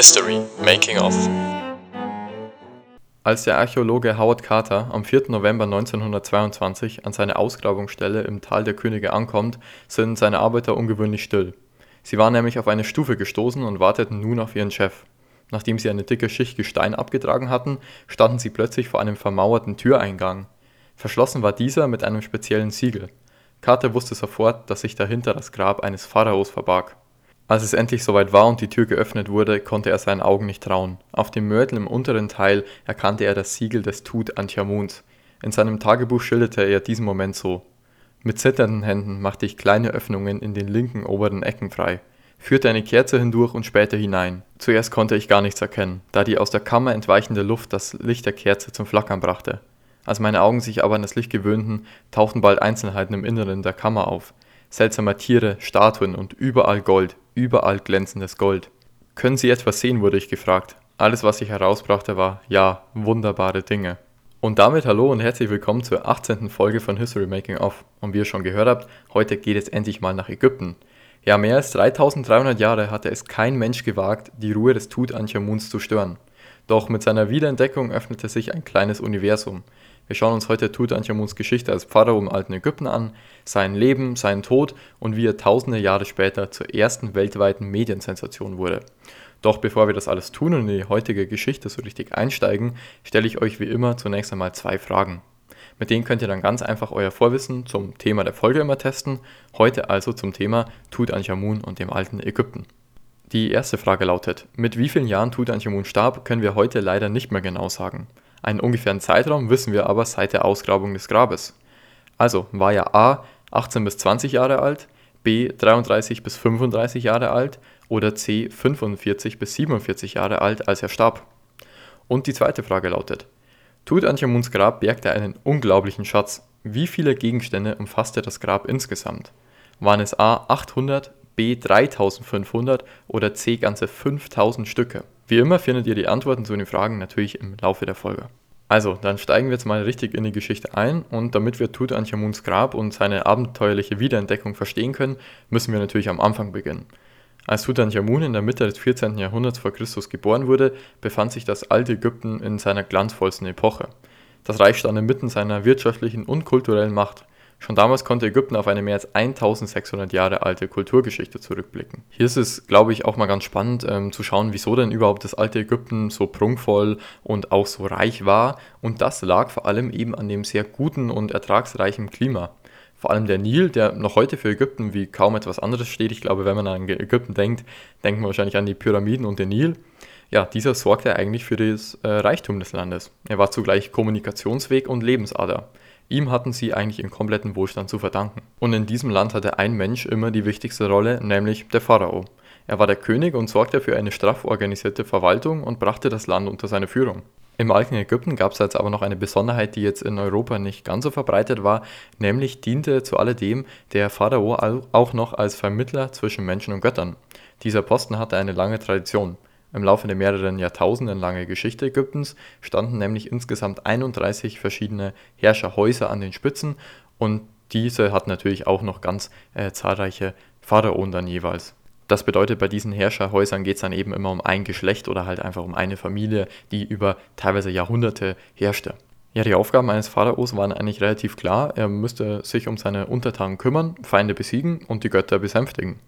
History Making of. Als der Archäologe Howard Carter am 4. November 1922 an seine Ausgrabungsstelle im Tal der Könige ankommt, sind seine Arbeiter ungewöhnlich still. Sie waren nämlich auf eine Stufe gestoßen und warteten nun auf ihren Chef. Nachdem sie eine dicke Schicht Gestein abgetragen hatten, standen sie plötzlich vor einem vermauerten Türeingang. Verschlossen war dieser mit einem speziellen Siegel. Carter wusste sofort, dass sich dahinter das Grab eines Pharaos verbarg. Als es endlich soweit war und die Tür geöffnet wurde, konnte er seinen Augen nicht trauen. Auf dem Mörtel im unteren Teil erkannte er das Siegel des Tutanchamuns. In seinem Tagebuch schilderte er diesen Moment so: Mit zitternden Händen machte ich kleine Öffnungen in den linken oberen Ecken frei, führte eine Kerze hindurch und später hinein. Zuerst konnte ich gar nichts erkennen, da die aus der Kammer entweichende Luft das Licht der Kerze zum Flackern brachte. Als meine Augen sich aber an das Licht gewöhnten, tauchten bald Einzelheiten im Inneren der Kammer auf. Seltsame Tiere, Statuen und überall Gold, überall glänzendes Gold. Können Sie etwas sehen, wurde ich gefragt. Alles, was ich herausbrachte, war ja, wunderbare Dinge. Und damit hallo und herzlich willkommen zur 18. Folge von History Making Off. Und wie ihr schon gehört habt, heute geht es endlich mal nach Ägypten. Ja, mehr als 3300 Jahre hatte es kein Mensch gewagt, die Ruhe des Tutanchamuns zu stören. Doch mit seiner Wiederentdeckung öffnete sich ein kleines Universum. Wir schauen uns heute Tutanchamuns Geschichte als Pharao im alten Ägypten an, sein Leben, seinen Tod und wie er tausende Jahre später zur ersten weltweiten Mediensensation wurde. Doch bevor wir das alles tun und in die heutige Geschichte so richtig einsteigen, stelle ich euch wie immer zunächst einmal zwei Fragen. Mit denen könnt ihr dann ganz einfach euer Vorwissen zum Thema der Folge immer testen, heute also zum Thema Tutanchamun und dem alten Ägypten. Die erste Frage lautet, mit wie vielen Jahren Tutanchamun starb, können wir heute leider nicht mehr genau sagen. Einen ungefähren Zeitraum wissen wir aber seit der Ausgrabung des Grabes. Also war er A 18 bis 20 Jahre alt, B 33 bis 35 Jahre alt oder C 45 bis 47 Jahre alt, als er starb. Und die zweite Frage lautet: Tutanchamuns Grab bergte einen unglaublichen Schatz. Wie viele Gegenstände umfasste das Grab insgesamt? Waren es A 800, B 3500 oder C ganze 5000 Stücke? Wie immer findet ihr die Antworten zu den Fragen natürlich im Laufe der Folge. Also, dann steigen wir jetzt mal richtig in die Geschichte ein und damit wir Tutanchamuns Grab und seine abenteuerliche Wiederentdeckung verstehen können, müssen wir natürlich am Anfang beginnen. Als Tutanchamun in der Mitte des 14. Jahrhunderts vor Christus geboren wurde, befand sich das alte Ägypten in seiner glanzvollsten Epoche. Das Reich stand inmitten seiner wirtschaftlichen und kulturellen Macht. Schon damals konnte Ägypten auf eine mehr als 1600 Jahre alte Kulturgeschichte zurückblicken. Hier ist es, glaube ich, auch mal ganz spannend ähm, zu schauen, wieso denn überhaupt das alte Ägypten so prunkvoll und auch so reich war. Und das lag vor allem eben an dem sehr guten und ertragsreichen Klima. Vor allem der Nil, der noch heute für Ägypten wie kaum etwas anderes steht. Ich glaube, wenn man an Ägypten denkt, denkt man wahrscheinlich an die Pyramiden und den Nil. Ja, dieser sorgte eigentlich für das äh, Reichtum des Landes. Er war zugleich Kommunikationsweg und Lebensader. Ihm hatten sie eigentlich ihren kompletten Wohlstand zu verdanken. Und in diesem Land hatte ein Mensch immer die wichtigste Rolle, nämlich der Pharao. Er war der König und sorgte für eine straff organisierte Verwaltung und brachte das Land unter seine Führung. Im alten Ägypten gab es jetzt aber noch eine Besonderheit, die jetzt in Europa nicht ganz so verbreitet war, nämlich diente zu alledem der Pharao auch noch als Vermittler zwischen Menschen und Göttern. Dieser Posten hatte eine lange Tradition. Im Laufe der mehreren Jahrtausenden lange Geschichte Ägyptens standen nämlich insgesamt 31 verschiedene Herrscherhäuser an den Spitzen und diese hatten natürlich auch noch ganz äh, zahlreiche Pharaonen dann jeweils. Das bedeutet, bei diesen Herrscherhäusern geht es dann eben immer um ein Geschlecht oder halt einfach um eine Familie, die über teilweise Jahrhunderte herrschte. Ja, die Aufgaben eines Pharaos waren eigentlich relativ klar. Er müsste sich um seine Untertanen kümmern, Feinde besiegen und die Götter besänftigen.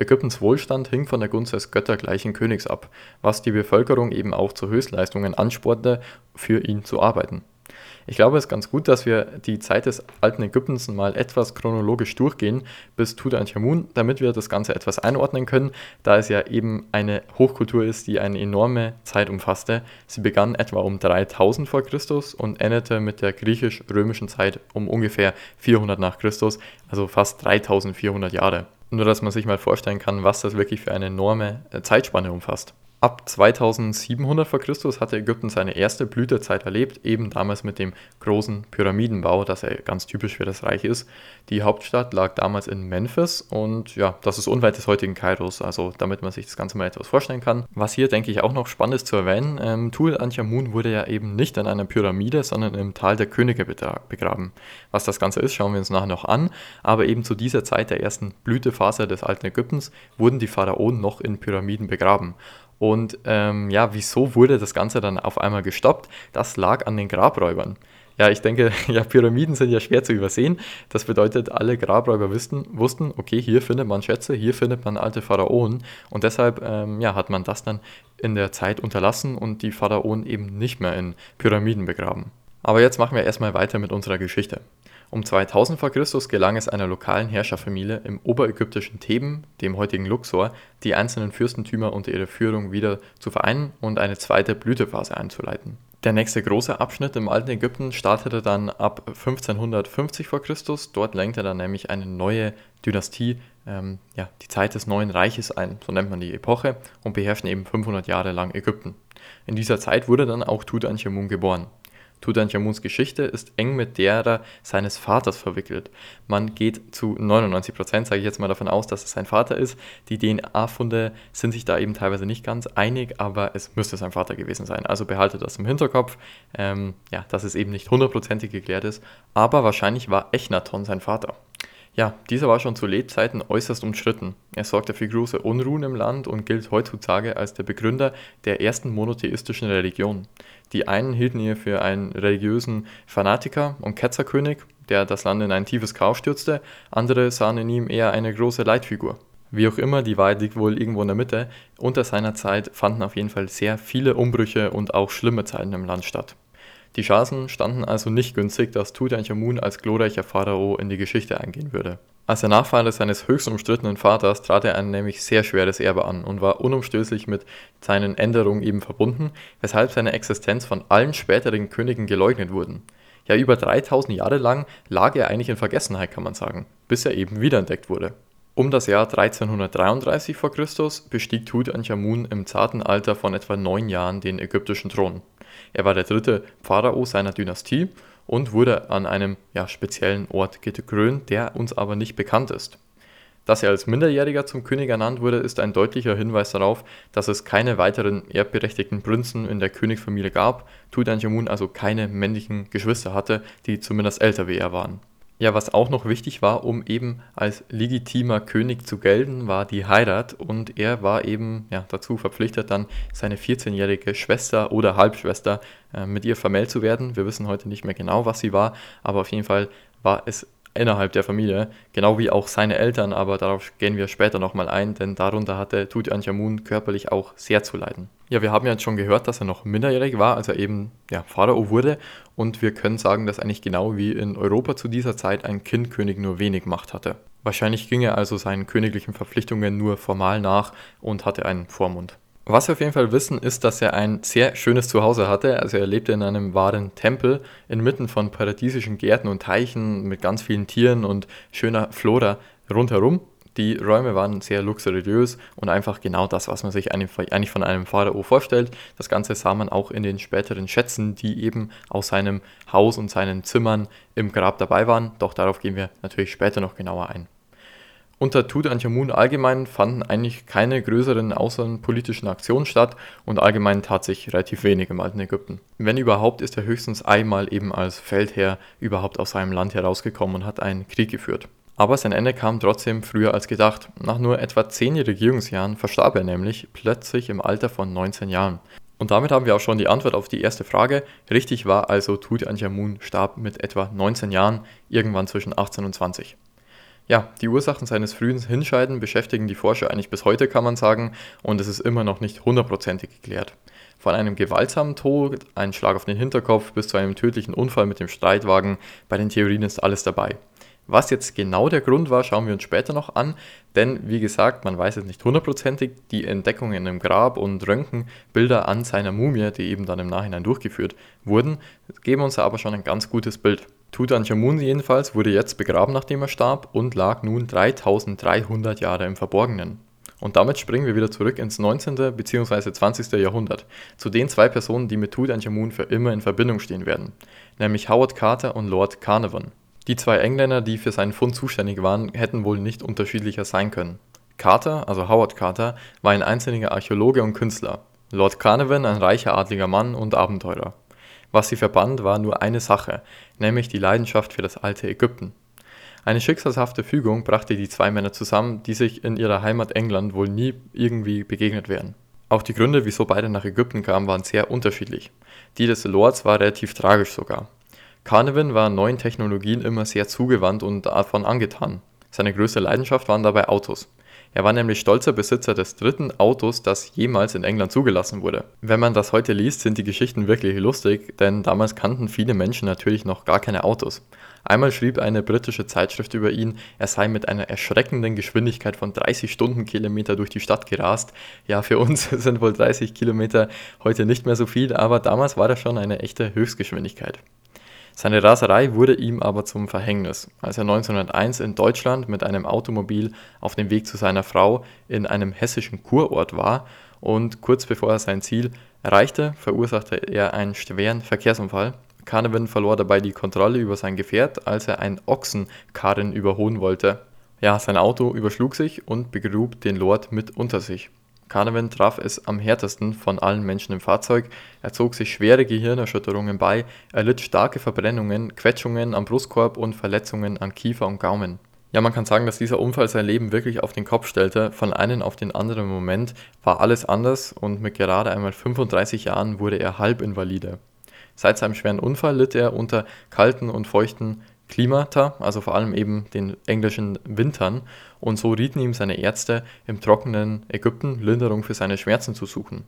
Ägyptens Wohlstand hing von der Gunst des göttergleichen Königs ab, was die Bevölkerung eben auch zu Höchstleistungen anspornte, für ihn zu arbeiten. Ich glaube, es ist ganz gut, dass wir die Zeit des alten Ägyptens mal etwas chronologisch durchgehen bis Tutanchamun, damit wir das Ganze etwas einordnen können, da es ja eben eine Hochkultur ist, die eine enorme Zeit umfasste. Sie begann etwa um 3000 vor Christus und endete mit der griechisch-römischen Zeit um ungefähr 400 nach Christus, also fast 3400 Jahre. Nur, dass man sich mal vorstellen kann, was das wirklich für eine enorme äh, Zeitspanne umfasst. Ab 2700 v. Chr. hatte Ägypten seine erste Blütezeit erlebt, eben damals mit dem großen Pyramidenbau, das ja ganz typisch für das Reich ist. Die Hauptstadt lag damals in Memphis und ja, das ist unweit des heutigen Kairos, also damit man sich das Ganze mal etwas vorstellen kann. Was hier, denke ich, auch noch spannend ist zu erwähnen, ähm, Tutanchamun wurde ja eben nicht in einer Pyramide, sondern im Tal der Könige begraben. Was das Ganze ist, schauen wir uns nachher noch an, aber eben zu dieser Zeit der ersten Blütephase des alten Ägyptens wurden die Pharaonen noch in Pyramiden begraben. Und ähm, ja, wieso wurde das Ganze dann auf einmal gestoppt? Das lag an den Grabräubern. Ja, ich denke, ja, Pyramiden sind ja schwer zu übersehen. Das bedeutet, alle Grabräuber wussten, wussten okay, hier findet man Schätze, hier findet man alte Pharaonen. Und deshalb ähm, ja, hat man das dann in der Zeit unterlassen und die Pharaonen eben nicht mehr in Pyramiden begraben. Aber jetzt machen wir erstmal weiter mit unserer Geschichte. Um 2000 v. Chr. gelang es einer lokalen Herrscherfamilie im oberägyptischen Theben, dem heutigen Luxor, die einzelnen Fürstentümer unter ihrer Führung wieder zu vereinen und eine zweite Blütephase einzuleiten. Der nächste große Abschnitt im alten Ägypten startete dann ab 1550 v. Chr. Dort lenkte dann nämlich eine neue Dynastie, ähm, ja, die Zeit des neuen Reiches ein, so nennt man die Epoche, und beherrschten eben 500 Jahre lang Ägypten. In dieser Zeit wurde dann auch Tutanchamun geboren. Tutanchamuns Geschichte ist eng mit derer seines Vaters verwickelt. Man geht zu 99 Prozent, sage ich jetzt mal davon aus, dass es sein Vater ist. Die DNA-Funde sind sich da eben teilweise nicht ganz einig, aber es müsste sein Vater gewesen sein. Also behaltet das im Hinterkopf, ähm, ja, dass es eben nicht hundertprozentig geklärt ist. Aber wahrscheinlich war Echnaton sein Vater. Ja, dieser war schon zu Lebzeiten äußerst umstritten. Er sorgte für große Unruhen im Land und gilt heutzutage als der Begründer der ersten monotheistischen Religion. Die einen hielten ihn für einen religiösen Fanatiker und Ketzerkönig, der das Land in ein tiefes Chaos stürzte, andere sahen in ihm eher eine große Leitfigur. Wie auch immer, die Wahrheit liegt wohl irgendwo in der Mitte. Unter seiner Zeit fanden auf jeden Fall sehr viele Umbrüche und auch schlimme Zeiten im Land statt. Die Chancen standen also nicht günstig, dass Tutanchamun als glorreicher Pharao in die Geschichte eingehen würde. Als der Nachfahre seines höchst umstrittenen Vaters trat er ein nämlich sehr schweres Erbe an und war unumstößlich mit seinen Änderungen eben verbunden, weshalb seine Existenz von allen späteren Königen geleugnet wurde. Ja, über 3000 Jahre lang lag er eigentlich in Vergessenheit, kann man sagen, bis er eben wiederentdeckt wurde. Um das Jahr 1333 v. Chr. bestieg Tutanchamun im zarten Alter von etwa neun Jahren den ägyptischen Thron. Er war der dritte Pharao seiner Dynastie und wurde an einem ja, speziellen Ort gekrönt, der uns aber nicht bekannt ist. Dass er als Minderjähriger zum König ernannt wurde, ist ein deutlicher Hinweis darauf, dass es keine weiteren erbberechtigten Prinzen in der Königsfamilie gab, Tutanchamun also keine männlichen Geschwister hatte, die zumindest älter wie er waren. Ja, was auch noch wichtig war, um eben als legitimer König zu gelten, war die Heirat und er war eben ja, dazu verpflichtet, dann seine 14-jährige Schwester oder Halbschwester äh, mit ihr vermählt zu werden. Wir wissen heute nicht mehr genau, was sie war, aber auf jeden Fall war es innerhalb der Familie, genau wie auch seine Eltern, aber darauf gehen wir später nochmal ein, denn darunter hatte Tutanchamun körperlich auch sehr zu leiden. Ja, wir haben ja jetzt schon gehört, dass er noch minderjährig war, als er eben ja, Pharao wurde und wir können sagen, dass eigentlich genau wie in Europa zu dieser Zeit ein Kindkönig nur wenig Macht hatte. Wahrscheinlich ging er also seinen königlichen Verpflichtungen nur formal nach und hatte einen Vormund. Was wir auf jeden Fall wissen, ist, dass er ein sehr schönes Zuhause hatte. Also er lebte in einem wahren Tempel inmitten von paradiesischen Gärten und Teichen mit ganz vielen Tieren und schöner Flora rundherum. Die Räume waren sehr luxuriös und einfach genau das, was man sich eigentlich von einem Pharao vorstellt. Das Ganze sah man auch in den späteren Schätzen, die eben aus seinem Haus und seinen Zimmern im Grab dabei waren. Doch darauf gehen wir natürlich später noch genauer ein. Unter Tutanchamun allgemein fanden eigentlich keine größeren außenpolitischen Aktionen statt und allgemein tat sich relativ wenig im alten Ägypten. Wenn überhaupt, ist er höchstens einmal eben als Feldherr überhaupt aus seinem Land herausgekommen und hat einen Krieg geführt. Aber sein Ende kam trotzdem früher als gedacht. Nach nur etwa 10 Regierungsjahren verstarb er nämlich plötzlich im Alter von 19 Jahren. Und damit haben wir auch schon die Antwort auf die erste Frage. Richtig war also, Tutanchamun starb mit etwa 19 Jahren, irgendwann zwischen 18 und 20. Ja, die Ursachen seines frühen Hinscheiden beschäftigen die Forscher eigentlich bis heute, kann man sagen, und es ist immer noch nicht hundertprozentig geklärt. Von einem gewaltsamen Tod, einem Schlag auf den Hinterkopf bis zu einem tödlichen Unfall mit dem Streitwagen, bei den Theorien ist alles dabei. Was jetzt genau der Grund war, schauen wir uns später noch an, denn wie gesagt, man weiß es nicht hundertprozentig, die Entdeckungen im Grab und Röntgenbilder an seiner Mumie, die eben dann im Nachhinein durchgeführt wurden, geben uns aber schon ein ganz gutes Bild. Tutanchamun jedenfalls wurde jetzt begraben, nachdem er starb und lag nun 3300 Jahre im Verborgenen. Und damit springen wir wieder zurück ins 19. bzw. 20. Jahrhundert, zu den zwei Personen, die mit Tutanchamun für immer in Verbindung stehen werden, nämlich Howard Carter und Lord Carnarvon. Die zwei Engländer, die für seinen Fund zuständig waren, hätten wohl nicht unterschiedlicher sein können. Carter, also Howard Carter, war ein einzelner Archäologe und Künstler, Lord Carnarvon ein reicher adliger Mann und Abenteurer. Was sie verband, war nur eine Sache, nämlich die Leidenschaft für das alte Ägypten. Eine schicksalshafte Fügung brachte die zwei Männer zusammen, die sich in ihrer Heimat England wohl nie irgendwie begegnet wären. Auch die Gründe, wieso beide nach Ägypten kamen, waren sehr unterschiedlich. Die des Lords war relativ tragisch sogar. Carnarvon war neuen Technologien immer sehr zugewandt und davon angetan. Seine größte Leidenschaft waren dabei Autos. Er war nämlich stolzer Besitzer des dritten Autos, das jemals in England zugelassen wurde. Wenn man das heute liest, sind die Geschichten wirklich lustig, denn damals kannten viele Menschen natürlich noch gar keine Autos. Einmal schrieb eine britische Zeitschrift über ihn, er sei mit einer erschreckenden Geschwindigkeit von 30 Stundenkilometer durch die Stadt gerast. Ja, für uns sind wohl 30 Kilometer heute nicht mehr so viel, aber damals war das schon eine echte Höchstgeschwindigkeit. Seine Raserei wurde ihm aber zum Verhängnis, als er 1901 in Deutschland mit einem Automobil auf dem Weg zu seiner Frau in einem hessischen Kurort war und kurz bevor er sein Ziel erreichte, verursachte er einen schweren Verkehrsunfall. Carnarvon verlor dabei die Kontrolle über sein Gefährt, als er einen Ochsenkarren überholen wollte. Ja, sein Auto überschlug sich und begrub den Lord mit unter sich. Carnarvon traf es am härtesten von allen Menschen im Fahrzeug, er zog sich schwere Gehirnerschütterungen bei, er litt starke Verbrennungen, Quetschungen am Brustkorb und Verletzungen an Kiefer und Gaumen. Ja, man kann sagen, dass dieser Unfall sein Leben wirklich auf den Kopf stellte. Von einem auf den anderen Moment war alles anders und mit gerade einmal 35 Jahren wurde er halbinvalide. Seit seinem schweren Unfall litt er unter kalten und feuchten Klimata, also vor allem eben den englischen Wintern, und so rieten ihm seine Ärzte, im trockenen Ägypten Linderung für seine Schmerzen zu suchen.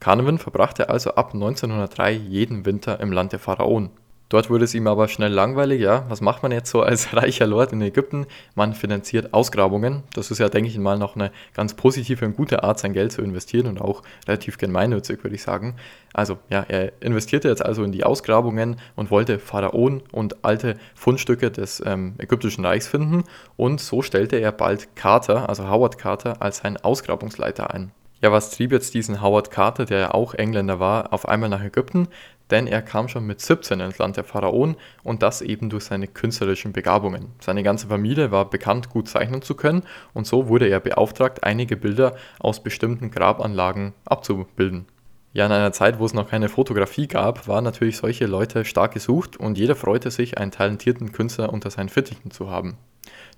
Carnarvon verbrachte also ab 1903 jeden Winter im Land der Pharaonen. Dort wurde es ihm aber schnell langweilig, ja, was macht man jetzt so als reicher Lord in Ägypten? Man finanziert Ausgrabungen. Das ist ja, denke ich mal, noch eine ganz positive und gute Art, sein Geld zu investieren und auch relativ gemeinnützig, würde ich sagen. Also, ja, er investierte jetzt also in die Ausgrabungen und wollte Pharaonen und alte Fundstücke des ähm, ägyptischen Reichs finden und so stellte er bald Carter, also Howard Carter, als seinen Ausgrabungsleiter ein. Ja, was trieb jetzt diesen Howard Carter, der ja auch Engländer war, auf einmal nach Ägypten? Denn er kam schon mit 17 ins Land der Pharaonen und das eben durch seine künstlerischen Begabungen. Seine ganze Familie war bekannt, gut zeichnen zu können und so wurde er beauftragt, einige Bilder aus bestimmten Grabanlagen abzubilden. Ja, in einer Zeit, wo es noch keine Fotografie gab, waren natürlich solche Leute stark gesucht und jeder freute sich, einen talentierten Künstler unter seinen Fittichen zu haben.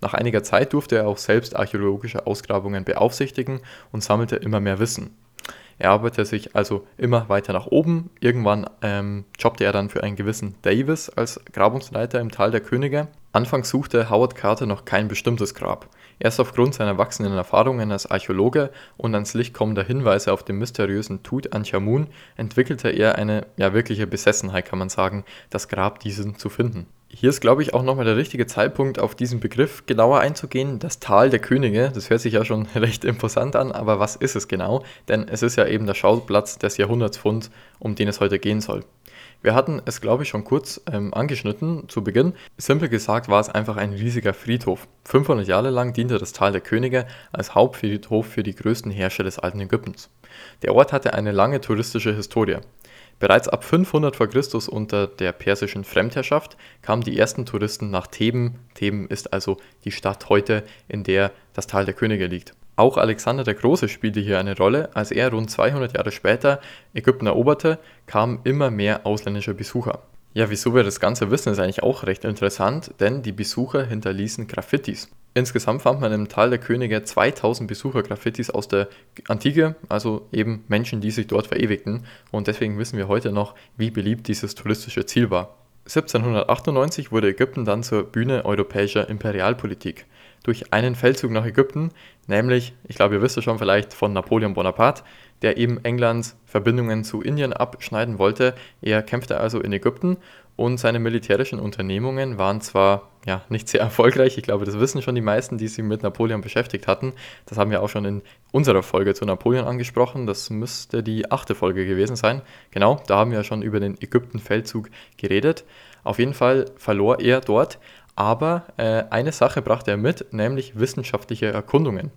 Nach einiger Zeit durfte er auch selbst archäologische Ausgrabungen beaufsichtigen und sammelte immer mehr Wissen. Er arbeitete sich also immer weiter nach oben. Irgendwann ähm, jobbte er dann für einen gewissen Davis als Grabungsleiter im Tal der Könige. Anfangs suchte Howard Carter noch kein bestimmtes Grab. Erst aufgrund seiner wachsenden Erfahrungen als Archäologe und ans Licht kommender Hinweise auf den mysteriösen Tutanchamun entwickelte er eine ja wirkliche Besessenheit, kann man sagen, das Grab diesen zu finden. Hier ist, glaube ich, auch nochmal der richtige Zeitpunkt, auf diesen Begriff genauer einzugehen. Das Tal der Könige, das hört sich ja schon recht imposant an, aber was ist es genau? Denn es ist ja eben der Schauplatz des Jahrhundertsfunds, um den es heute gehen soll. Wir hatten es, glaube ich, schon kurz ähm, angeschnitten zu Beginn. Simpel gesagt war es einfach ein riesiger Friedhof. 500 Jahre lang diente das Tal der Könige als Hauptfriedhof für die größten Herrscher des alten Ägyptens. Der Ort hatte eine lange touristische Historie. Bereits ab 500 v. Chr. unter der persischen Fremdherrschaft kamen die ersten Touristen nach Theben. Theben ist also die Stadt heute, in der das Tal der Könige liegt. Auch Alexander der Große spielte hier eine Rolle. Als er rund 200 Jahre später Ägypten eroberte, kamen immer mehr ausländische Besucher. Ja, wieso wir das Ganze wissen, ist eigentlich auch recht interessant, denn die Besucher hinterließen Graffitis. Insgesamt fand man im Tal der Könige 2000 Besucher-Graffitis aus der Antike, also eben Menschen, die sich dort verewigten. Und deswegen wissen wir heute noch, wie beliebt dieses touristische Ziel war. 1798 wurde Ägypten dann zur Bühne europäischer Imperialpolitik. Durch einen Feldzug nach Ägypten, nämlich, ich glaube, ihr wisst es schon vielleicht, von Napoleon Bonaparte, der eben Englands Verbindungen zu Indien abschneiden wollte. Er kämpfte also in Ägypten und seine militärischen Unternehmungen waren zwar ja, nicht sehr erfolgreich, ich glaube, das wissen schon die meisten, die sich mit Napoleon beschäftigt hatten. Das haben wir auch schon in unserer Folge zu Napoleon angesprochen. Das müsste die achte Folge gewesen sein. Genau, da haben wir schon über den Ägypten-Feldzug geredet. Auf jeden Fall verlor er dort, aber äh, eine Sache brachte er mit, nämlich wissenschaftliche Erkundungen.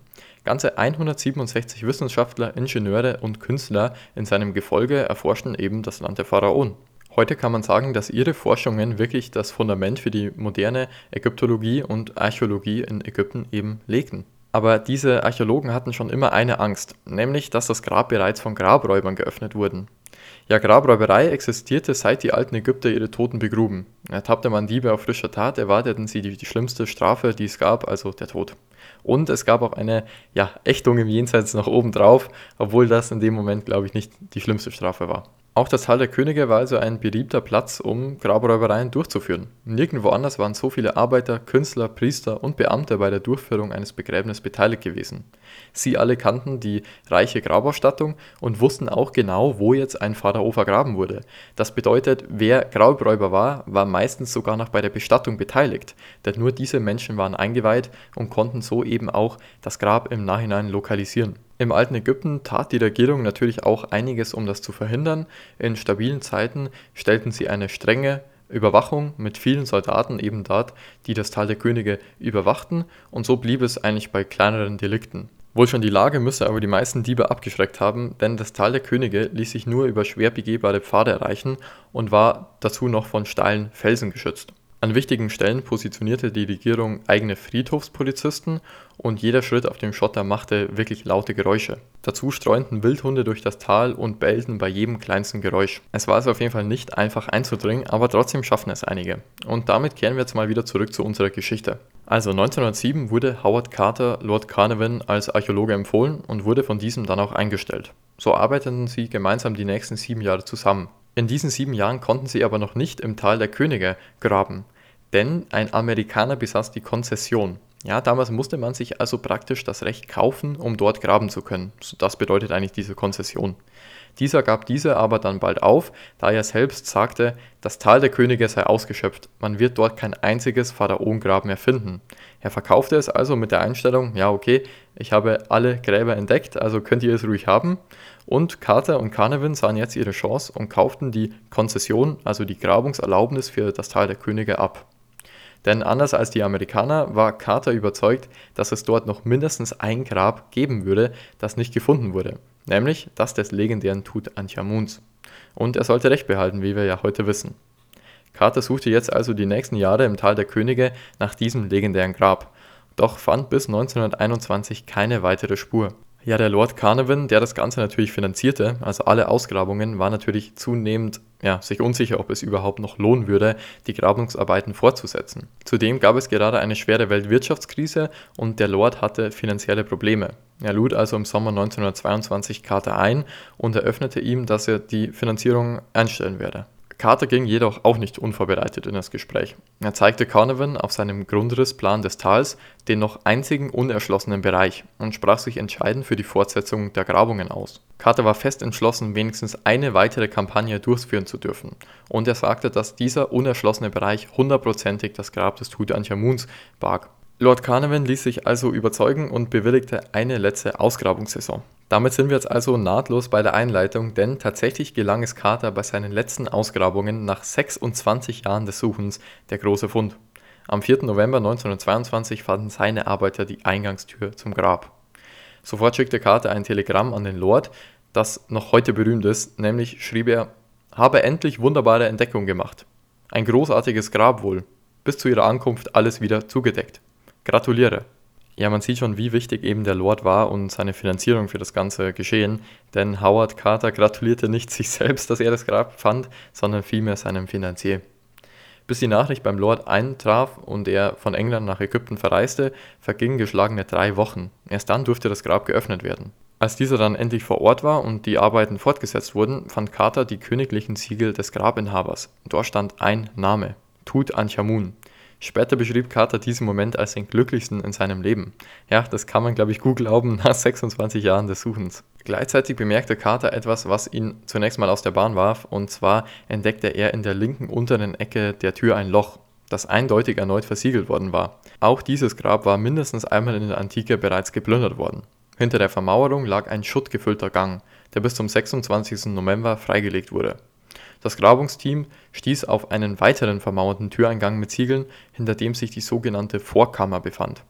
Ganze 167 Wissenschaftler, Ingenieure und Künstler in seinem Gefolge erforschten eben das Land der Pharaonen. Heute kann man sagen, dass ihre Forschungen wirklich das Fundament für die moderne Ägyptologie und Archäologie in Ägypten eben legten. Aber diese Archäologen hatten schon immer eine Angst, nämlich dass das Grab bereits von Grabräubern geöffnet wurde. Ja, Grabräuberei existierte seit die alten Ägypter ihre Toten begruben. Ertappte man Diebe auf frischer Tat, erwarteten sie die, die, schlimmste Strafe, die es gab, also der Tod. Und es gab auch eine ja, Ächtung im Jenseits nach oben drauf, obwohl das in dem Moment, glaube ich, nicht die schlimmste Strafe war. Auch das Tal der Könige war also ein beliebter Platz, um Grabräubereien durchzuführen. Nirgendwo anders waren so viele Arbeiter, Künstler, Priester und Beamte bei der Durchführung eines Begräbnisses beteiligt gewesen. Sie alle kannten die reiche Grabausstattung und wussten auch genau, wo jetzt ein Pharao vergraben wurde. Das bedeutet, wer Grabräuber war, war meistens sogar noch bei der Bestattung beteiligt, denn nur diese Menschen waren eingeweiht und konnten so eben auch das Grab im Nachhinein lokalisieren. Im alten Ägypten tat die Regierung natürlich auch einiges, um das zu verhindern. In stabilen Zeiten stellten sie eine strenge Überwachung mit vielen Soldaten eben dort, die das Tal der Könige überwachten, und so blieb es eigentlich bei kleineren Delikten. Wohl schon die Lage müsse aber die meisten Diebe abgeschreckt haben, denn das Tal der Könige ließ sich nur über schwer begehbare Pfade erreichen und war dazu noch von steilen Felsen geschützt. An wichtigen Stellen positionierte die Regierung eigene Friedhofspolizisten und jeder Schritt auf dem Schotter machte wirklich laute Geräusche. Dazu streunten Wildhunde durch das Tal und bellten bei jedem kleinsten Geräusch. Es war also auf jeden Fall nicht einfach einzudringen, aber trotzdem schaffen es einige. Und damit kehren wir jetzt mal wieder zurück zu unserer Geschichte. Also 1907 wurde Howard Carter Lord Carnarvon als Archäologe empfohlen und wurde von diesem dann auch eingestellt. So arbeiteten sie gemeinsam die nächsten sieben Jahre zusammen. In diesen sieben Jahren konnten sie aber noch nicht im Tal der Könige graben, denn ein Amerikaner besaß die Konzession. Ja, damals musste man sich also praktisch das Recht kaufen, um dort graben zu können. Das bedeutet eigentlich diese Konzession. Dieser gab diese aber dann bald auf, da er selbst sagte, das Tal der Könige sei ausgeschöpft, man wird dort kein einziges Pharaongrab mehr finden. Er verkaufte es also mit der Einstellung, ja okay, ich habe alle Gräber entdeckt, also könnt ihr es ruhig haben. Und Carter und Carnarvon sahen jetzt ihre Chance und kauften die Konzession, also die Grabungserlaubnis für das Tal der Könige ab. Denn anders als die Amerikaner war Carter überzeugt, dass es dort noch mindestens ein Grab geben würde, das nicht gefunden wurde, nämlich das des legendären Tutanchamuns. Und er sollte Recht behalten, wie wir ja heute wissen. Carter suchte jetzt also die nächsten Jahre im Tal der Könige nach diesem legendären Grab, doch fand bis 1921 keine weitere Spur. Ja, der Lord Carnarvon, der das Ganze natürlich finanzierte, also alle Ausgrabungen, war natürlich zunehmend ja, sich unsicher, ob es überhaupt noch lohnen würde, die Grabungsarbeiten fortzusetzen. Zudem gab es gerade eine schwere Weltwirtschaftskrise und der Lord hatte finanzielle Probleme. Er lud also im Sommer 1922 Carter ein und eröffnete ihm, dass er die Finanzierung einstellen werde. Carter ging jedoch auch nicht unvorbereitet in das Gespräch. Er zeigte Carnarvon auf seinem Grundrissplan des Tals den noch einzigen unerschlossenen Bereich und sprach sich entscheidend für die Fortsetzung der Grabungen aus. Carter war fest entschlossen, wenigstens eine weitere Kampagne durchführen zu dürfen, und er sagte, dass dieser unerschlossene Bereich hundertprozentig das Grab des Tutanchamuns barg. Lord Carnarvon ließ sich also überzeugen und bewilligte eine letzte Ausgrabungssaison. Damit sind wir jetzt also nahtlos bei der Einleitung, denn tatsächlich gelang es Carter bei seinen letzten Ausgrabungen nach 26 Jahren des Suchens der große Fund. Am 4. November 1922 fanden seine Arbeiter die Eingangstür zum Grab. Sofort schickte Carter ein Telegramm an den Lord, das noch heute berühmt ist, nämlich schrieb er, habe endlich wunderbare Entdeckung gemacht. Ein großartiges Grab wohl. Bis zu ihrer Ankunft alles wieder zugedeckt. Gratuliere. Ja, man sieht schon, wie wichtig eben der Lord war und seine Finanzierung für das ganze Geschehen, denn Howard Carter gratulierte nicht sich selbst, dass er das Grab fand, sondern vielmehr seinem Finanzier. Bis die Nachricht beim Lord eintraf und er von England nach Ägypten verreiste, vergingen geschlagene drei Wochen. Erst dann durfte das Grab geöffnet werden. Als dieser dann endlich vor Ort war und die Arbeiten fortgesetzt wurden, fand Carter die königlichen Siegel des Grabinhabers. Dort stand ein Name: Tutanchamun. Später beschrieb Carter diesen Moment als den glücklichsten in seinem Leben. Ja, das kann man, glaube ich, gut glauben nach 26 Jahren des Suchens. Gleichzeitig bemerkte Carter etwas, was ihn zunächst mal aus der Bahn warf, und zwar entdeckte er in der linken unteren Ecke der Tür ein Loch, das eindeutig erneut versiegelt worden war. Auch dieses Grab war mindestens einmal in der Antike bereits geplündert worden. Hinter der Vermauerung lag ein schuttgefüllter Gang, der bis zum 26. November freigelegt wurde. Das Grabungsteam stieß auf einen weiteren vermauerten Türeingang mit Ziegeln, hinter dem sich die sogenannte Vorkammer befand.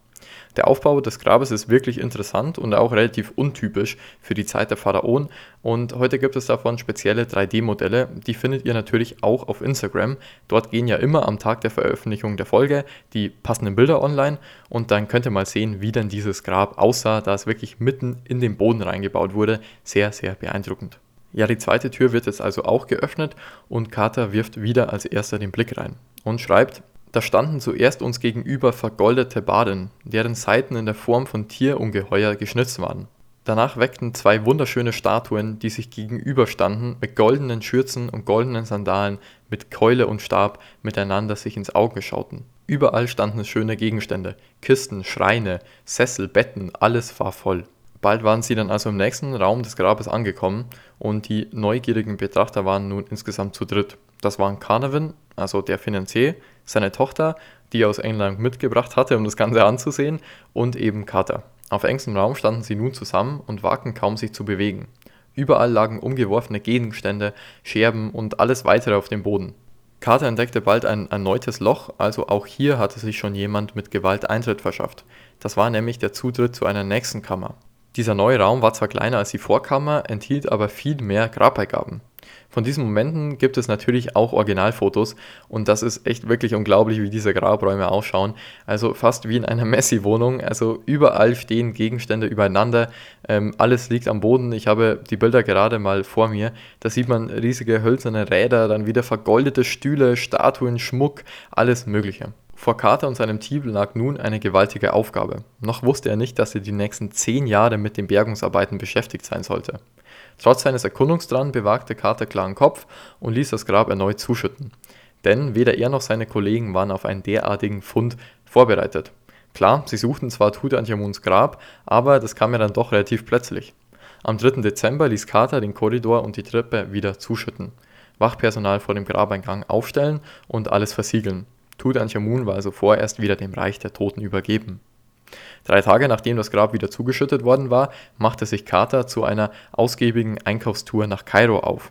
Der Aufbau des Grabes ist wirklich interessant und auch relativ untypisch für die Zeit der Pharaonen und heute gibt es davon spezielle 3D-Modelle, die findet ihr natürlich auch auf Instagram. Dort gehen ja immer am Tag der Veröffentlichung der Folge die passenden Bilder online und dann könnt ihr mal sehen, wie denn dieses Grab aussah, da es wirklich mitten in den Boden reingebaut wurde. Sehr, sehr beeindruckend. Ja, die zweite Tür wird jetzt also auch geöffnet und Carter wirft wieder als erster den Blick rein und schreibt, da standen zuerst uns gegenüber vergoldete Baden, deren Seiten in der Form von Tierungeheuer geschnitzt waren. Danach weckten zwei wunderschöne Statuen, die sich gegenüberstanden, mit goldenen Schürzen und goldenen Sandalen, mit Keule und Stab miteinander sich ins Auge schauten. Überall standen schöne Gegenstände, Kisten, Schreine, Sessel, Betten, alles war voll. Bald waren sie dann also im nächsten Raum des Grabes angekommen und die neugierigen Betrachter waren nun insgesamt zu dritt. Das waren Carnarvon, also der Finanzier, seine Tochter, die er aus England mitgebracht hatte, um das Ganze anzusehen, und eben Carter. Auf engstem Raum standen sie nun zusammen und wagten kaum sich zu bewegen. Überall lagen umgeworfene Gegenstände, Scherben und alles weitere auf dem Boden. Carter entdeckte bald ein erneutes Loch, also auch hier hatte sich schon jemand mit Gewalt Eintritt verschafft. Das war nämlich der Zutritt zu einer nächsten Kammer. Dieser neue Raum war zwar kleiner als die Vorkammer, enthielt aber viel mehr Grabbeigaben. Von diesen Momenten gibt es natürlich auch Originalfotos und das ist echt wirklich unglaublich, wie diese Grabräume ausschauen. Also fast wie in einer Messi-Wohnung. Also überall stehen Gegenstände übereinander. Ähm, alles liegt am Boden. Ich habe die Bilder gerade mal vor mir. Da sieht man riesige hölzerne Räder, dann wieder vergoldete Stühle, Statuen, Schmuck, alles Mögliche. Vor Carter und seinem Team lag nun eine gewaltige Aufgabe. Noch wusste er nicht, dass er die nächsten zehn Jahre mit den Bergungsarbeiten beschäftigt sein sollte. Trotz seines Erkundungsdrang bewagte Carter klaren Kopf und ließ das Grab erneut zuschütten. Denn weder er noch seine Kollegen waren auf einen derartigen Fund vorbereitet. Klar, sie suchten zwar Tutanchamuns Grab, aber das kam ja dann doch relativ plötzlich. Am 3. Dezember ließ Carter den Korridor und die Treppe wieder zuschütten, Wachpersonal vor dem Grabeingang aufstellen und alles versiegeln. Tutanchamun war also vorerst wieder dem Reich der Toten übergeben. Drei Tage nachdem das Grab wieder zugeschüttet worden war, machte sich Carter zu einer ausgiebigen Einkaufstour nach Kairo auf.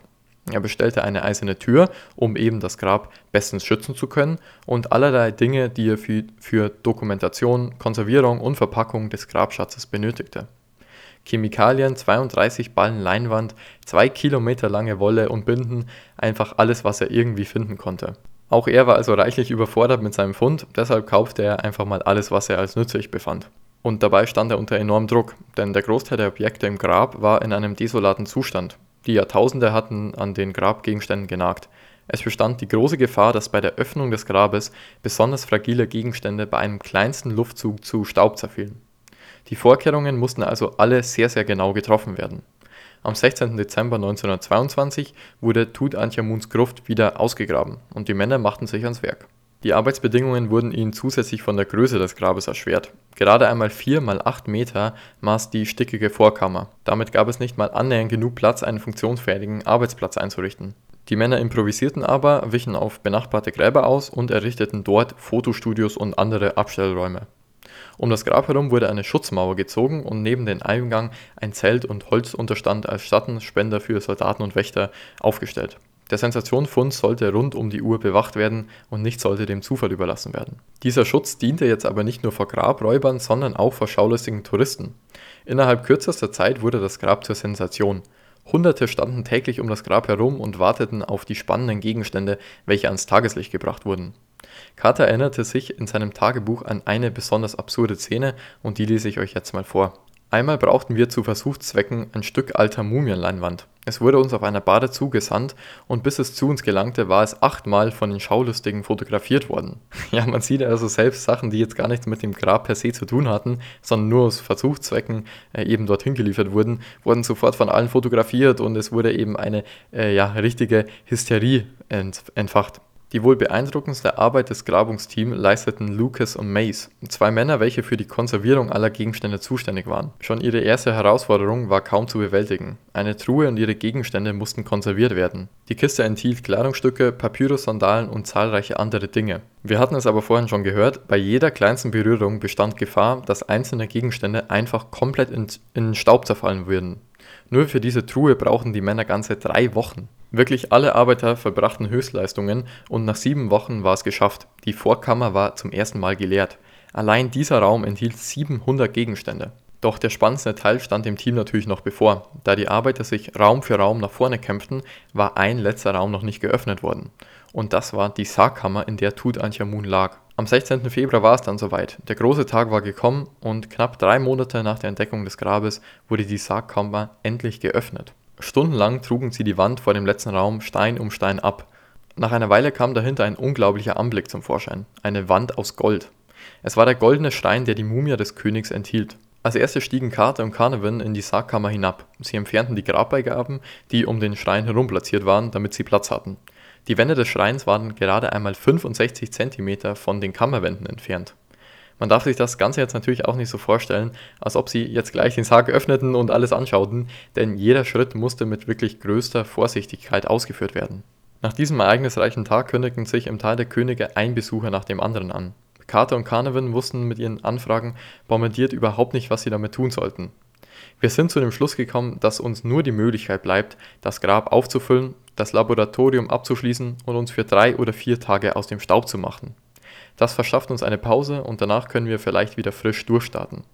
Er bestellte eine eiserne Tür, um eben das Grab bestens schützen zu können, und allerlei Dinge, die er für, für Dokumentation, Konservierung und Verpackung des Grabschatzes benötigte. Chemikalien, 32 Ballen Leinwand, zwei Kilometer lange Wolle und Binden, einfach alles, was er irgendwie finden konnte. Auch er war also reichlich überfordert mit seinem Fund, deshalb kaufte er einfach mal alles, was er als nützlich befand. Und dabei stand er unter enormem Druck, denn der Großteil der Objekte im Grab war in einem desolaten Zustand. Die Jahrtausende hatten an den Grabgegenständen genagt. Es bestand die große Gefahr, dass bei der Öffnung des Grabes besonders fragile Gegenstände bei einem kleinsten Luftzug zu Staub zerfielen. Die Vorkehrungen mussten also alle sehr, sehr genau getroffen werden. Am 16. Dezember 1922 wurde Tutanchamuns Gruft wieder ausgegraben und die Männer machten sich ans Werk. Die Arbeitsbedingungen wurden ihnen zusätzlich von der Größe des Grabes erschwert. Gerade einmal 4 mal 8 Meter maß die stickige Vorkammer. Damit gab es nicht mal annähernd genug Platz, einen funktionsfähigen Arbeitsplatz einzurichten. Die Männer improvisierten aber, wichen auf benachbarte Gräber aus und errichteten dort Fotostudios und andere Abstellräume. Um das Grab herum wurde eine Schutzmauer gezogen und neben den Eingang ein Zelt und Holzunterstand als Schattenspender für Soldaten und Wächter aufgestellt. Der Sensationsfund sollte rund um die Uhr bewacht werden und nicht sollte dem Zufall überlassen werden. Dieser Schutz diente jetzt aber nicht nur vor Grabräubern, sondern auch vor schaulustigen Touristen. Innerhalb kürzester Zeit wurde das Grab zur Sensation. Hunderte standen täglich um das Grab herum und warteten auf die spannenden Gegenstände, welche ans Tageslicht gebracht wurden. Carter erinnerte sich in seinem Tagebuch an eine besonders absurde Szene und die lese ich euch jetzt mal vor. Einmal brauchten wir zu Versuchszwecken ein Stück alter Mumienleinwand. Es wurde uns auf einer Bade zugesandt und bis es zu uns gelangte, war es achtmal von den Schaulustigen fotografiert worden. Ja, man sieht also selbst Sachen, die jetzt gar nichts mit dem Grab per se zu tun hatten, sondern nur aus Versuchszwecken äh, eben dorthin geliefert wurden, wurden sofort von allen fotografiert und es wurde eben eine äh, ja, richtige Hysterie ent entfacht. Die wohl beeindruckendste Arbeit des Grabungsteams leisteten Lucas und Mace, zwei Männer, welche für die Konservierung aller Gegenstände zuständig waren. Schon ihre erste Herausforderung war kaum zu bewältigen. Eine Truhe und ihre Gegenstände mussten konserviert werden. Die Kiste enthielt Kleidungsstücke, Papyrus-Sandalen und zahlreiche andere Dinge. Wir hatten es aber vorhin schon gehört, bei jeder kleinsten Berührung bestand Gefahr, dass einzelne Gegenstände einfach komplett in, in Staub zerfallen würden. Nur für diese Truhe brauchten die Männer ganze drei Wochen. Wirklich alle Arbeiter verbrachten Höchstleistungen und nach sieben Wochen war es geschafft. Die Vorkammer war zum ersten Mal geleert. Allein dieser Raum enthielt 700 Gegenstände. Doch der spannendste Teil stand dem Team natürlich noch bevor. Da die Arbeiter sich Raum für Raum nach vorne kämpften, war ein letzter Raum noch nicht geöffnet worden. Und das war die Sargkammer, in der Tutanchamun lag. Am 16. Februar war es dann soweit. Der große Tag war gekommen und knapp drei Monate nach der Entdeckung des Grabes wurde die Sargkammer endlich geöffnet. Stundenlang trugen sie die Wand vor dem letzten Raum Stein um Stein ab. Nach einer Weile kam dahinter ein unglaublicher Anblick zum Vorschein. Eine Wand aus Gold. Es war der goldene Stein, der die Mumie des Königs enthielt. Als erste stiegen Carter und Carnarvon in die Sargkammer hinab. Sie entfernten die Grabbeigaben, die um den Schrein herum platziert waren, damit sie Platz hatten. Die Wände des Schreins waren gerade einmal 65 cm von den Kammerwänden entfernt. Man darf sich das Ganze jetzt natürlich auch nicht so vorstellen, als ob sie jetzt gleich den Sarg öffneten und alles anschauten, denn jeder Schritt musste mit wirklich größter Vorsichtigkeit ausgeführt werden. Nach diesem ereignisreichen Tag kündigten sich im Tal der Könige ein Besucher nach dem anderen an. Carter und Carnarvon wussten mit ihren Anfragen bombardiert überhaupt nicht, was sie damit tun sollten. Wir sind zu dem Schluss gekommen, dass uns nur die Möglichkeit bleibt, das Grab aufzufüllen, das Laboratorium abzuschließen und uns für drei oder vier Tage aus dem Staub zu machen. Das verschafft uns eine Pause und danach können wir vielleicht wieder frisch durchstarten.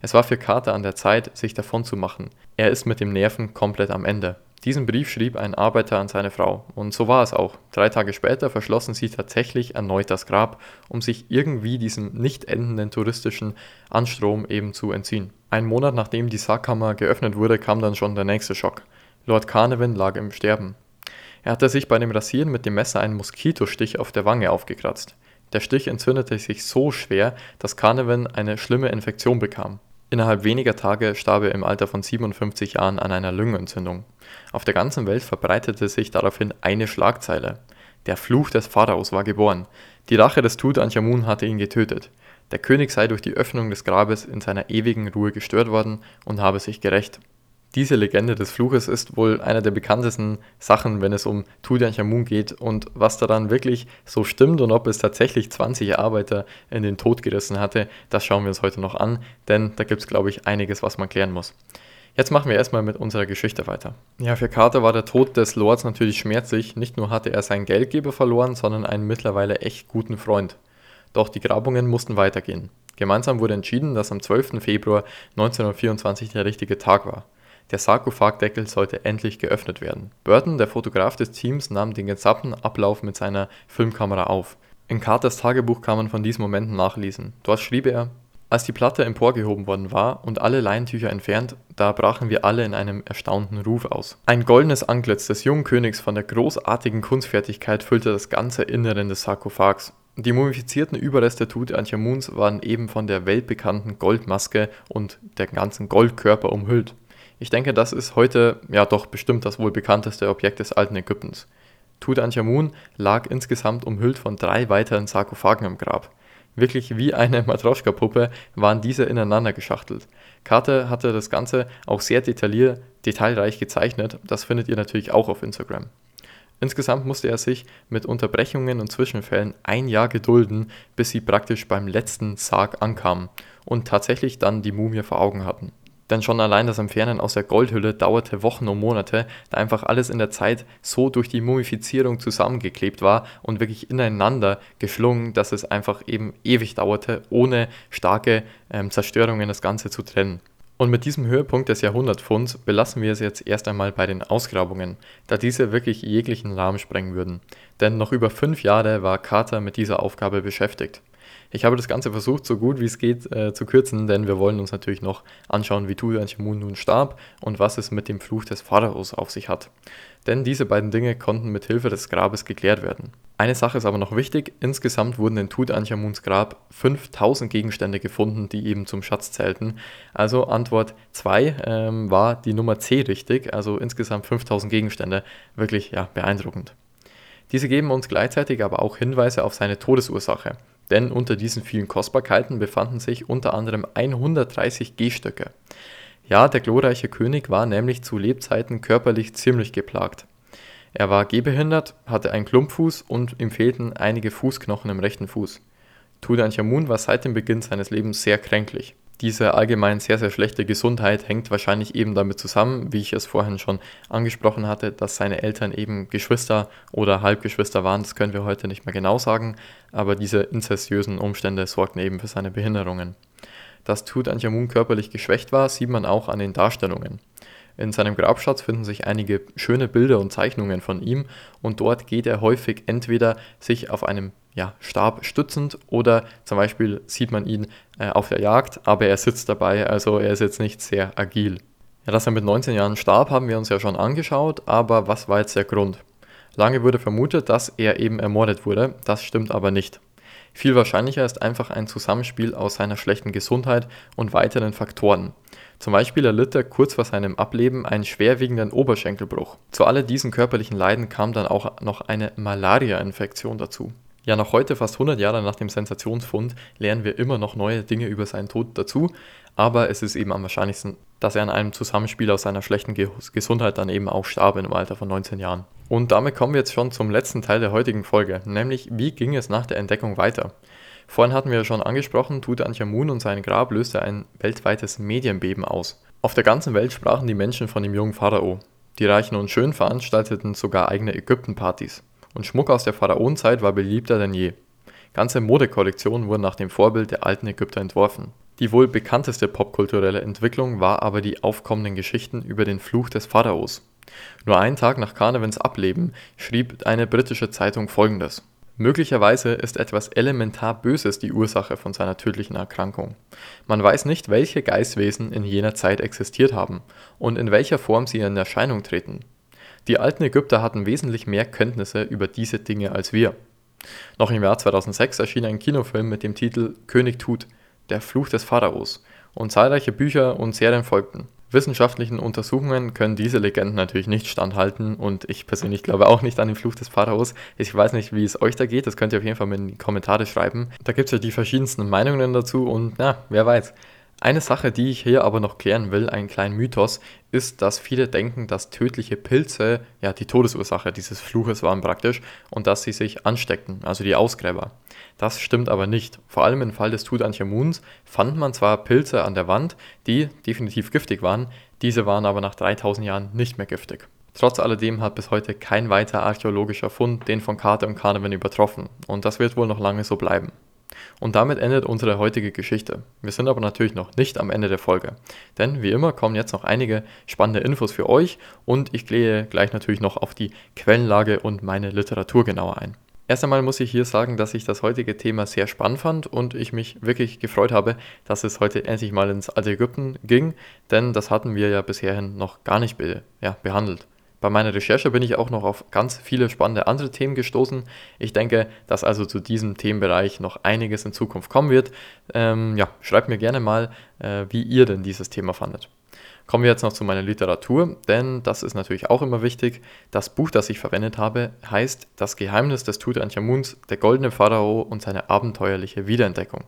Es war für Carter an der Zeit, sich davon zu machen. Er ist mit dem Nerven komplett am Ende. Diesen Brief schrieb ein Arbeiter an seine Frau. Und so war es auch. Drei Tage später verschlossen sie tatsächlich erneut das Grab, um sich irgendwie diesem nicht endenden touristischen Anstrom eben zu entziehen. Ein Monat nachdem die Sargkammer geöffnet wurde, kam dann schon der nächste Schock. Lord Carnarvon lag im Sterben. Er hatte sich bei dem Rasieren mit dem Messer einen Moskitostich auf der Wange aufgekratzt. Der Stich entzündete sich so schwer, dass Carnarvon eine schlimme Infektion bekam. Innerhalb weniger Tage starb er im Alter von 57 Jahren an einer Lungenentzündung. Auf der ganzen Welt verbreitete sich daraufhin eine Schlagzeile. Der Fluch des Pharaos war geboren. Die Rache des Tutanchamun hatte ihn getötet. Der König sei durch die Öffnung des Grabes in seiner ewigen Ruhe gestört worden und habe sich gerecht. Diese Legende des Fluches ist wohl einer der bekanntesten Sachen, wenn es um Tutanchamun geht und was daran wirklich so stimmt und ob es tatsächlich 20 Arbeiter in den Tod gerissen hatte, das schauen wir uns heute noch an, denn da gibt es, glaube ich, einiges, was man klären muss. Jetzt machen wir erstmal mit unserer Geschichte weiter. Ja, für Carter war der Tod des Lords natürlich schmerzlich. Nicht nur hatte er seinen Geldgeber verloren, sondern einen mittlerweile echt guten Freund. Doch die Grabungen mussten weitergehen. Gemeinsam wurde entschieden, dass am 12. Februar 1924 der richtige Tag war. Der Sarkophagdeckel sollte endlich geöffnet werden. Burton, der Fotograf des Teams, nahm den gesamten Ablauf mit seiner Filmkamera auf. In Carters Tagebuch kann man von diesen Momenten nachlesen. Dort schrieb er, als die Platte emporgehoben worden war und alle Leintücher entfernt, da brachen wir alle in einem erstaunten Ruf aus. Ein goldenes Antlitz des jungen Königs von der großartigen Kunstfertigkeit füllte das ganze Inneren des Sarkophags. Die mumifizierten Überreste Tutanchamuns waren eben von der weltbekannten Goldmaske und der ganzen Goldkörper umhüllt. Ich denke, das ist heute ja doch bestimmt das wohl bekannteste Objekt des alten Ägyptens. Tutanchamun lag insgesamt umhüllt von drei weiteren Sarkophagen im Grab. Wirklich wie eine Matroschka-Puppe waren diese ineinander geschachtelt. Carter hatte das Ganze auch sehr detailliert, detailreich gezeichnet, das findet ihr natürlich auch auf Instagram. Insgesamt musste er sich mit Unterbrechungen und Zwischenfällen ein Jahr gedulden, bis sie praktisch beim letzten Sarg ankamen und tatsächlich dann die Mumie vor Augen hatten. Denn schon allein das Entfernen aus der Goldhülle dauerte Wochen und Monate, da einfach alles in der Zeit so durch die Mumifizierung zusammengeklebt war und wirklich ineinander geschlungen, dass es einfach eben ewig dauerte, ohne starke ähm, Zerstörungen das Ganze zu trennen. Und mit diesem Höhepunkt des Jahrhundertfunds belassen wir es jetzt erst einmal bei den Ausgrabungen, da diese wirklich jeglichen Rahmen sprengen würden. Denn noch über fünf Jahre war Carter mit dieser Aufgabe beschäftigt. Ich habe das Ganze versucht, so gut wie es geht, äh, zu kürzen, denn wir wollen uns natürlich noch anschauen, wie Tutanchamun nun starb und was es mit dem Fluch des Pharaos auf sich hat. Denn diese beiden Dinge konnten mit Hilfe des Grabes geklärt werden. Eine Sache ist aber noch wichtig, insgesamt wurden in Tutanchamuns Grab 5000 Gegenstände gefunden, die eben zum Schatz zählten. Also Antwort 2 ähm, war die Nummer C richtig, also insgesamt 5000 Gegenstände. Wirklich ja, beeindruckend. Diese geben uns gleichzeitig aber auch Hinweise auf seine Todesursache denn unter diesen vielen Kostbarkeiten befanden sich unter anderem 130 Gehstöcke. Ja, der glorreiche König war nämlich zu Lebzeiten körperlich ziemlich geplagt. Er war gehbehindert, hatte einen Klumpfuß und ihm fehlten einige Fußknochen im rechten Fuß. Tutanchamun war seit dem Beginn seines Lebens sehr kränklich diese allgemein sehr, sehr schlechte Gesundheit hängt wahrscheinlich eben damit zusammen, wie ich es vorhin schon angesprochen hatte, dass seine Eltern eben Geschwister oder Halbgeschwister waren. Das können wir heute nicht mehr genau sagen, aber diese inzestiösen Umstände sorgten eben für seine Behinderungen. Dass Tutanchamun körperlich geschwächt war, sieht man auch an den Darstellungen. In seinem Grabschatz finden sich einige schöne Bilder und Zeichnungen von ihm und dort geht er häufig entweder sich auf einem ja, Stab stützend oder zum Beispiel sieht man ihn äh, auf der Jagd, aber er sitzt dabei, also er ist jetzt nicht sehr agil. Ja, dass er mit 19 Jahren starb, haben wir uns ja schon angeschaut, aber was war jetzt der Grund? Lange wurde vermutet, dass er eben ermordet wurde, das stimmt aber nicht. Viel wahrscheinlicher ist einfach ein Zusammenspiel aus seiner schlechten Gesundheit und weiteren Faktoren. Zum Beispiel erlitt er kurz vor seinem Ableben einen schwerwiegenden Oberschenkelbruch. Zu all diesen körperlichen Leiden kam dann auch noch eine Malaria-Infektion dazu. Ja, noch heute, fast 100 Jahre nach dem Sensationsfund, lernen wir immer noch neue Dinge über seinen Tod dazu, aber es ist eben am wahrscheinlichsten, dass er an einem Zusammenspiel aus seiner schlechten Gesundheit dann eben auch starb im Alter von 19 Jahren. Und damit kommen wir jetzt schon zum letzten Teil der heutigen Folge, nämlich wie ging es nach der Entdeckung weiter? Vorhin hatten wir ja schon angesprochen, Tutanchamun und sein Grab löste ein weltweites Medienbeben aus. Auf der ganzen Welt sprachen die Menschen von dem jungen Pharao. Die Reichen und Schönen veranstalteten sogar eigene Ägyptenpartys. Und Schmuck aus der Pharaonenzeit war beliebter denn je. Ganze Modekollektionen wurden nach dem Vorbild der alten Ägypter entworfen. Die wohl bekannteste popkulturelle Entwicklung war aber die aufkommenden Geschichten über den Fluch des Pharaos. Nur einen Tag nach Karnevans Ableben schrieb eine britische Zeitung folgendes. Möglicherweise ist etwas elementar Böses die Ursache von seiner tödlichen Erkrankung. Man weiß nicht, welche Geistwesen in jener Zeit existiert haben und in welcher Form sie in Erscheinung treten. Die alten Ägypter hatten wesentlich mehr Kenntnisse über diese Dinge als wir. Noch im Jahr 2006 erschien ein Kinofilm mit dem Titel König Tut, der Fluch des Pharaos und zahlreiche Bücher und Serien folgten. Wissenschaftlichen Untersuchungen können diese Legenden natürlich nicht standhalten und ich persönlich glaube auch nicht an den Fluch des Pharaos. Ich weiß nicht, wie es euch da geht, das könnt ihr auf jeden Fall in die Kommentare schreiben. Da gibt es ja die verschiedensten Meinungen dazu und na, wer weiß. Eine Sache, die ich hier aber noch klären will, einen kleinen Mythos, ist, dass viele denken, dass tödliche Pilze ja die Todesursache dieses Fluches waren praktisch und dass sie sich ansteckten, also die Ausgräber. Das stimmt aber nicht. Vor allem im Fall des Tutanchamuns fand man zwar Pilze an der Wand, die definitiv giftig waren, diese waren aber nach 3000 Jahren nicht mehr giftig. Trotz alledem hat bis heute kein weiter archäologischer Fund den von Carter und Kahneman übertroffen und das wird wohl noch lange so bleiben. Und damit endet unsere heutige Geschichte. Wir sind aber natürlich noch nicht am Ende der Folge. Denn wie immer kommen jetzt noch einige spannende Infos für euch und ich gehe gleich natürlich noch auf die Quellenlage und meine Literatur genauer ein. Erst einmal muss ich hier sagen, dass ich das heutige Thema sehr spannend fand und ich mich wirklich gefreut habe, dass es heute endlich mal ins alte Ägypten ging, denn das hatten wir ja bisher noch gar nicht be ja, behandelt. Bei meiner Recherche bin ich auch noch auf ganz viele spannende andere Themen gestoßen. Ich denke, dass also zu diesem Themenbereich noch einiges in Zukunft kommen wird. Ähm, ja, schreibt mir gerne mal, äh, wie ihr denn dieses Thema fandet. Kommen wir jetzt noch zu meiner Literatur, denn das ist natürlich auch immer wichtig. Das Buch, das ich verwendet habe, heißt Das Geheimnis des Tutanchamuns, der goldene Pharao und seine abenteuerliche Wiederentdeckung.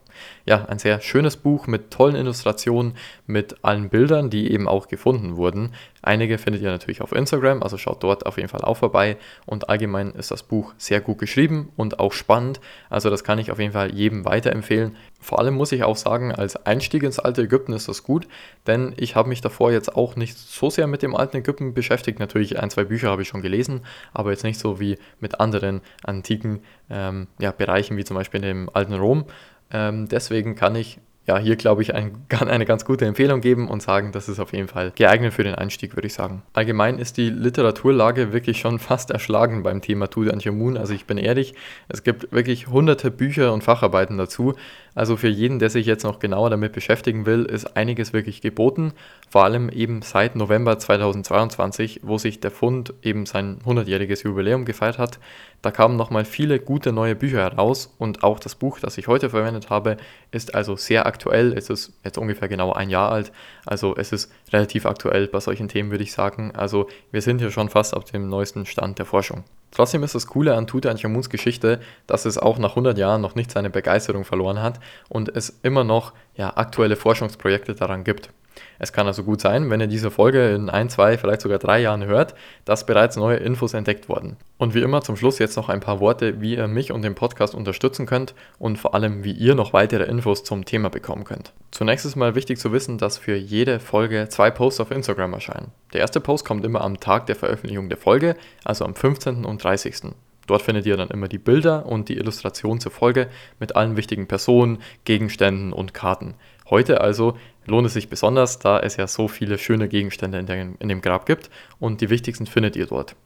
Ja, ein sehr schönes Buch mit tollen Illustrationen, mit allen Bildern, die eben auch gefunden wurden. Einige findet ihr natürlich auf Instagram, also schaut dort auf jeden Fall auch vorbei. Und allgemein ist das Buch sehr gut geschrieben und auch spannend. Also das kann ich auf jeden Fall jedem weiterempfehlen. Vor allem muss ich auch sagen, als Einstieg ins alte Ägypten ist das gut, denn ich habe mich davor jetzt auch nicht so sehr mit dem alten Ägypten beschäftigt. Natürlich ein, zwei Bücher habe ich schon gelesen, aber jetzt nicht so wie mit anderen antiken ähm, ja, Bereichen, wie zum Beispiel dem alten Rom. Ähm, deswegen kann ich ja, hier glaube ich ein, eine ganz gute Empfehlung geben und sagen, das ist auf jeden Fall geeignet für den Einstieg, würde ich sagen. Allgemein ist die Literaturlage wirklich schon fast erschlagen beim Thema Tutanchamun. Also ich bin ehrlich, es gibt wirklich hunderte Bücher und Facharbeiten dazu. Also für jeden, der sich jetzt noch genauer damit beschäftigen will, ist einiges wirklich geboten. Vor allem eben seit November 2022, wo sich der Fund eben sein 100-jähriges Jubiläum gefeiert hat. Da kamen nochmal viele gute neue Bücher heraus und auch das Buch, das ich heute verwendet habe, ist also sehr aktuell. Es ist jetzt ungefähr genau ein Jahr alt. Also es ist relativ aktuell bei solchen Themen, würde ich sagen. Also wir sind hier schon fast auf dem neuesten Stand der Forschung. Trotzdem ist das Coole an Tutanchamuns Geschichte, dass es auch nach 100 Jahren noch nicht seine Begeisterung verloren hat und es immer noch ja, aktuelle Forschungsprojekte daran gibt. Es kann also gut sein, wenn ihr diese Folge in ein, zwei, vielleicht sogar drei Jahren hört, dass bereits neue Infos entdeckt wurden. Und wie immer zum Schluss jetzt noch ein paar Worte, wie ihr mich und den Podcast unterstützen könnt und vor allem, wie ihr noch weitere Infos zum Thema bekommen könnt. Zunächst ist mal wichtig zu wissen, dass für jede Folge zwei Posts auf Instagram erscheinen. Der erste Post kommt immer am Tag der Veröffentlichung der Folge, also am 15. und 30. Dort findet ihr dann immer die Bilder und die Illustration zur Folge mit allen wichtigen Personen, Gegenständen und Karten. Heute also lohnt es sich besonders, da es ja so viele schöne Gegenstände in, der, in dem Grab gibt und die wichtigsten findet ihr dort.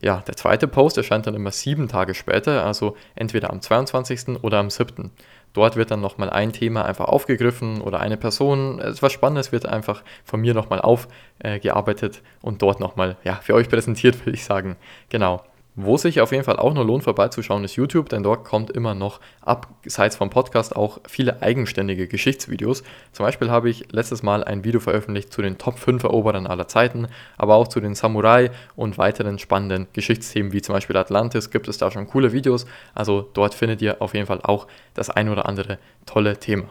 Ja, der zweite Post erscheint dann immer sieben Tage später, also entweder am 22. oder am 7. Dort wird dann nochmal ein Thema einfach aufgegriffen oder eine Person. Etwas Spannendes wird einfach von mir nochmal aufgearbeitet und dort nochmal ja, für euch präsentiert, würde ich sagen. Genau. Wo sich auf jeden Fall auch noch lohnt vorbeizuschauen, ist YouTube, denn dort kommt immer noch abseits vom Podcast auch viele eigenständige Geschichtsvideos. Zum Beispiel habe ich letztes Mal ein Video veröffentlicht zu den Top 5 Eroberern aller Zeiten, aber auch zu den Samurai und weiteren spannenden Geschichtsthemen wie zum Beispiel Atlantis gibt es da schon coole Videos. Also dort findet ihr auf jeden Fall auch das ein oder andere tolle Thema.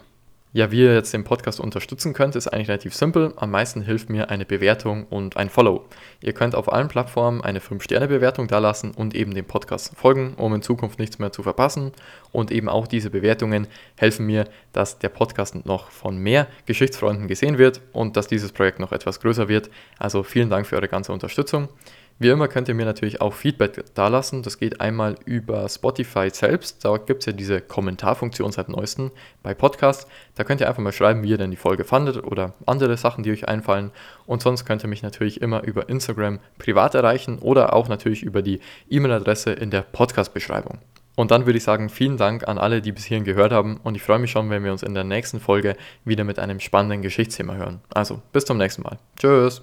Ja, wie ihr jetzt den Podcast unterstützen könnt, ist eigentlich relativ simpel. Am meisten hilft mir eine Bewertung und ein Follow. Ihr könnt auf allen Plattformen eine 5-Sterne-Bewertung dalassen und eben dem Podcast folgen, um in Zukunft nichts mehr zu verpassen. Und eben auch diese Bewertungen helfen mir, dass der Podcast noch von mehr Geschichtsfreunden gesehen wird und dass dieses Projekt noch etwas größer wird. Also vielen Dank für eure ganze Unterstützung. Wie immer könnt ihr mir natürlich auch Feedback dalassen. Das geht einmal über Spotify selbst. Da gibt es ja diese Kommentarfunktion seit neuestem bei Podcasts. Da könnt ihr einfach mal schreiben, wie ihr denn die Folge fandet oder andere Sachen, die euch einfallen. Und sonst könnt ihr mich natürlich immer über Instagram privat erreichen oder auch natürlich über die E-Mail-Adresse in der Podcast-Beschreibung. Und dann würde ich sagen, vielen Dank an alle, die bis hierhin gehört haben. Und ich freue mich schon, wenn wir uns in der nächsten Folge wieder mit einem spannenden Geschichtsthema hören. Also, bis zum nächsten Mal. Tschüss.